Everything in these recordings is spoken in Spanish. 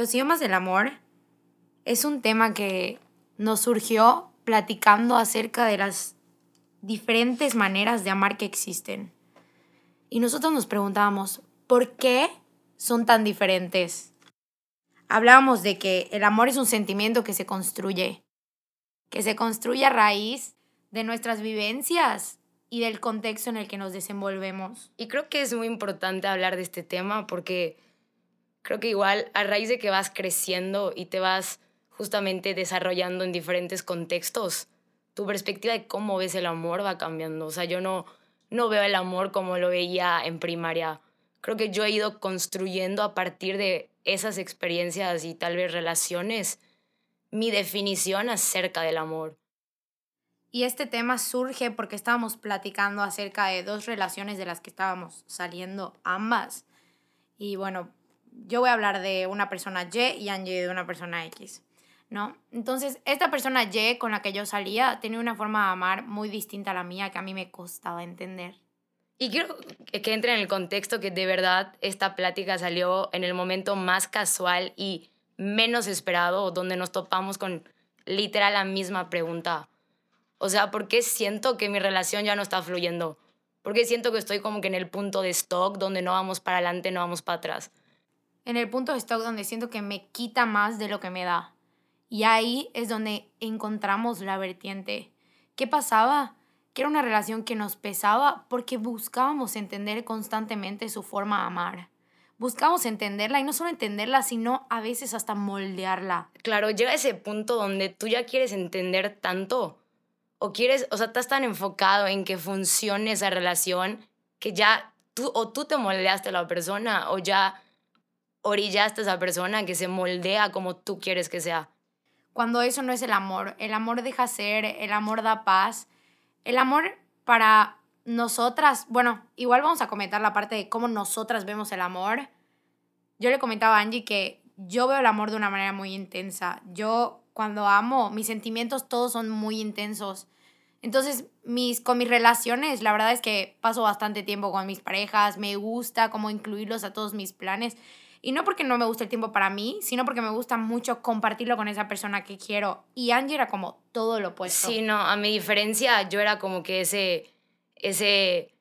Los idiomas del amor es un tema que nos surgió platicando acerca de las diferentes maneras de amar que existen. Y nosotros nos preguntábamos, ¿por qué son tan diferentes? Hablábamos de que el amor es un sentimiento que se construye, que se construye a raíz de nuestras vivencias y del contexto en el que nos desenvolvemos. Y creo que es muy importante hablar de este tema porque creo que igual a raíz de que vas creciendo y te vas justamente desarrollando en diferentes contextos, tu perspectiva de cómo ves el amor va cambiando. O sea, yo no, no veo el amor como lo veía en primaria. Creo que yo he ido construyendo a partir de esas experiencias y tal vez relaciones mi definición acerca del amor. Y este tema surge porque estábamos platicando acerca de dos relaciones de las que estábamos saliendo ambas. Y bueno, yo voy a hablar de una persona Y y Angie de una persona X, ¿no? Entonces, esta persona Y con la que yo salía tenía una forma de amar muy distinta a la mía que a mí me costaba entender. Y quiero que entre en el contexto que de verdad esta plática salió en el momento más casual y menos esperado, donde nos topamos con literal la misma pregunta o sea, ¿por qué siento que mi relación ya no está fluyendo? ¿Por qué siento que estoy como que en el punto de stock donde no vamos para adelante, no vamos para atrás? En el punto de stock donde siento que me quita más de lo que me da. Y ahí es donde encontramos la vertiente. ¿Qué pasaba? Que era una relación que nos pesaba porque buscábamos entender constantemente su forma de amar. Buscábamos entenderla y no solo entenderla, sino a veces hasta moldearla. Claro, llega ese punto donde tú ya quieres entender tanto o quieres, o sea, estás tan enfocado en que funcione esa relación que ya tú o tú te moldeaste a la persona o ya orillaste a esa persona que se moldea como tú quieres que sea. Cuando eso no es el amor, el amor deja ser, el amor da paz, el amor para nosotras, bueno, igual vamos a comentar la parte de cómo nosotras vemos el amor. Yo le comentaba a Angie que yo veo el amor de una manera muy intensa. Yo cuando amo, mis sentimientos todos son muy intensos. Entonces, mis, con mis relaciones, la verdad es que paso bastante tiempo con mis parejas, me gusta como incluirlos a todos mis planes. Y no porque no me guste el tiempo para mí, sino porque me gusta mucho compartirlo con esa persona que quiero. Y Angie era como todo lo opuesto. Sí, no, a mi diferencia, yo era como que ese, ese,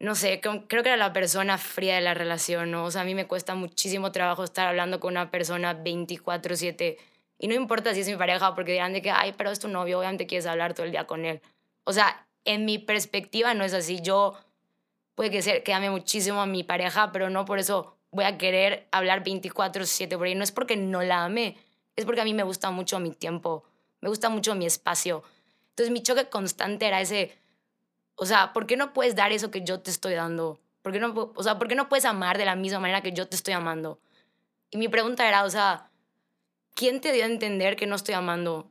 no sé, creo que era la persona fría de la relación, ¿no? O sea, a mí me cuesta muchísimo trabajo estar hablando con una persona 24/7 y no importa si es mi pareja, porque dirán de que, ay, pero es tu novio, obviamente quieres hablar todo el día con él. O sea, en mi perspectiva no es así. Yo puede que, ser, que ame muchísimo a mi pareja, pero no por eso voy a querer hablar 24/7 por ahí. No es porque no la ame, es porque a mí me gusta mucho mi tiempo, me gusta mucho mi espacio. Entonces mi choque constante era ese, o sea, ¿por qué no puedes dar eso que yo te estoy dando? ¿Por qué no, o sea, ¿por qué no puedes amar de la misma manera que yo te estoy amando? Y mi pregunta era, o sea, ¿quién te dio a entender que no estoy amando?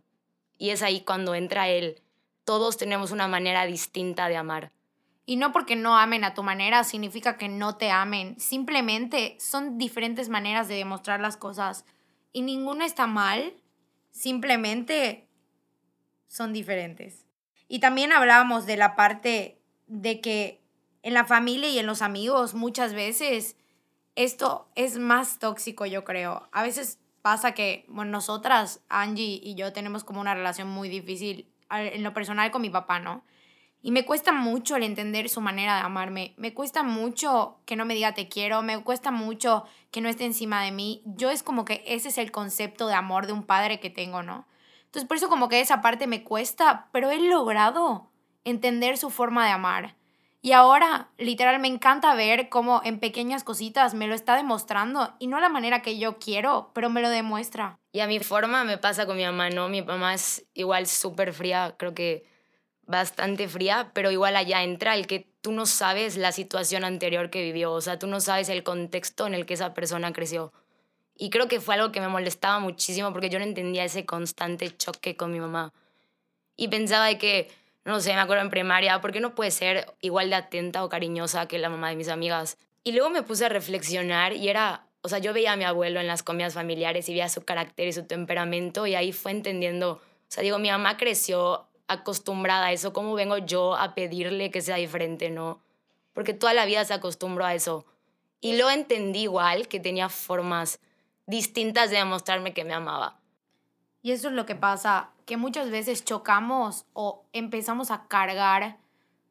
Y es ahí cuando entra él. Todos tenemos una manera distinta de amar. Y no porque no amen a tu manera significa que no te amen. Simplemente son diferentes maneras de demostrar las cosas. Y ninguna está mal. Simplemente son diferentes. Y también hablábamos de la parte de que en la familia y en los amigos muchas veces esto es más tóxico, yo creo. A veces pasa que, bueno, nosotras, Angie y yo, tenemos como una relación muy difícil en lo personal con mi papá, ¿no? Y me cuesta mucho el entender su manera de amarme. Me cuesta mucho que no me diga te quiero. Me cuesta mucho que no esté encima de mí. Yo es como que ese es el concepto de amor de un padre que tengo, ¿no? Entonces por eso como que esa parte me cuesta, pero he logrado entender su forma de amar. Y ahora, literal, me encanta ver cómo en pequeñas cositas me lo está demostrando y no la manera que yo quiero, pero me lo demuestra. Y a mi forma me pasa con mi mamá, ¿no? Mi mamá es igual súper fría, creo que bastante fría, pero igual allá entra el que tú no sabes la situación anterior que vivió, o sea, tú no sabes el contexto en el que esa persona creció. Y creo que fue algo que me molestaba muchísimo porque yo no entendía ese constante choque con mi mamá. Y pensaba de que no sé, me acuerdo en primaria, ¿por qué no puede ser igual de atenta o cariñosa que la mamá de mis amigas? Y luego me puse a reflexionar y era, o sea, yo veía a mi abuelo en las comidas familiares y veía su carácter y su temperamento y ahí fue entendiendo, o sea, digo, mi mamá creció acostumbrada a eso, ¿cómo vengo yo a pedirle que sea diferente, no? Porque toda la vida se acostumbró a eso. Y lo entendí igual, que tenía formas distintas de demostrarme que me amaba. Y eso es lo que pasa, que muchas veces chocamos o empezamos a cargar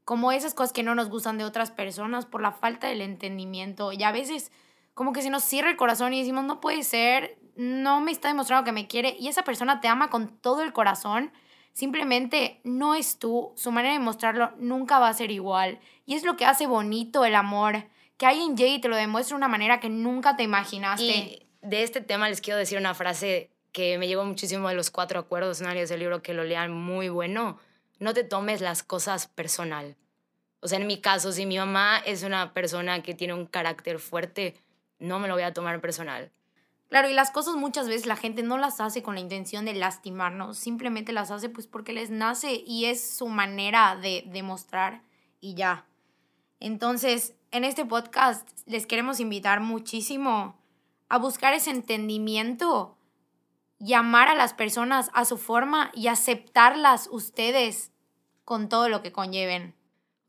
como esas cosas que no nos gustan de otras personas por la falta del entendimiento. Y a veces como que se nos cierra el corazón y decimos, no puede ser, no me está demostrando que me quiere y esa persona te ama con todo el corazón. Simplemente no es tú, su manera de mostrarlo nunca va a ser igual. Y es lo que hace bonito el amor, que alguien llegue y te lo demuestre de una manera que nunca te imaginaste. Y de este tema les quiero decir una frase que me llegó muchísimo de los cuatro acuerdos, ¿no? Es el libro que lo lean muy bueno. No te tomes las cosas personal. O sea, en mi caso, si mi mamá es una persona que tiene un carácter fuerte, no me lo voy a tomar personal. Claro, y las cosas muchas veces la gente no las hace con la intención de lastimarnos, simplemente las hace pues porque les nace y es su manera de demostrar y ya. Entonces, en este podcast les queremos invitar muchísimo a buscar ese entendimiento y amar a las personas a su forma y aceptarlas ustedes con todo lo que conlleven.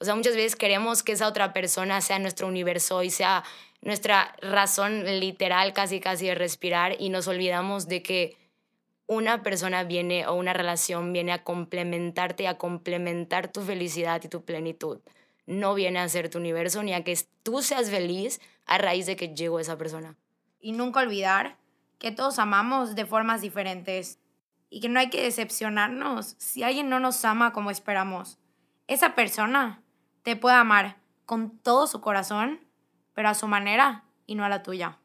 O sea, muchas veces queremos que esa otra persona sea nuestro universo y sea nuestra razón literal casi casi de respirar y nos olvidamos de que una persona viene o una relación viene a complementarte, a complementar tu felicidad y tu plenitud. No viene a ser tu universo ni a que tú seas feliz a raíz de que llegó esa persona. Y nunca olvidar que todos amamos de formas diferentes y que no hay que decepcionarnos si alguien no nos ama como esperamos. Esa persona te puede amar con todo su corazón pero a su manera y no a la tuya.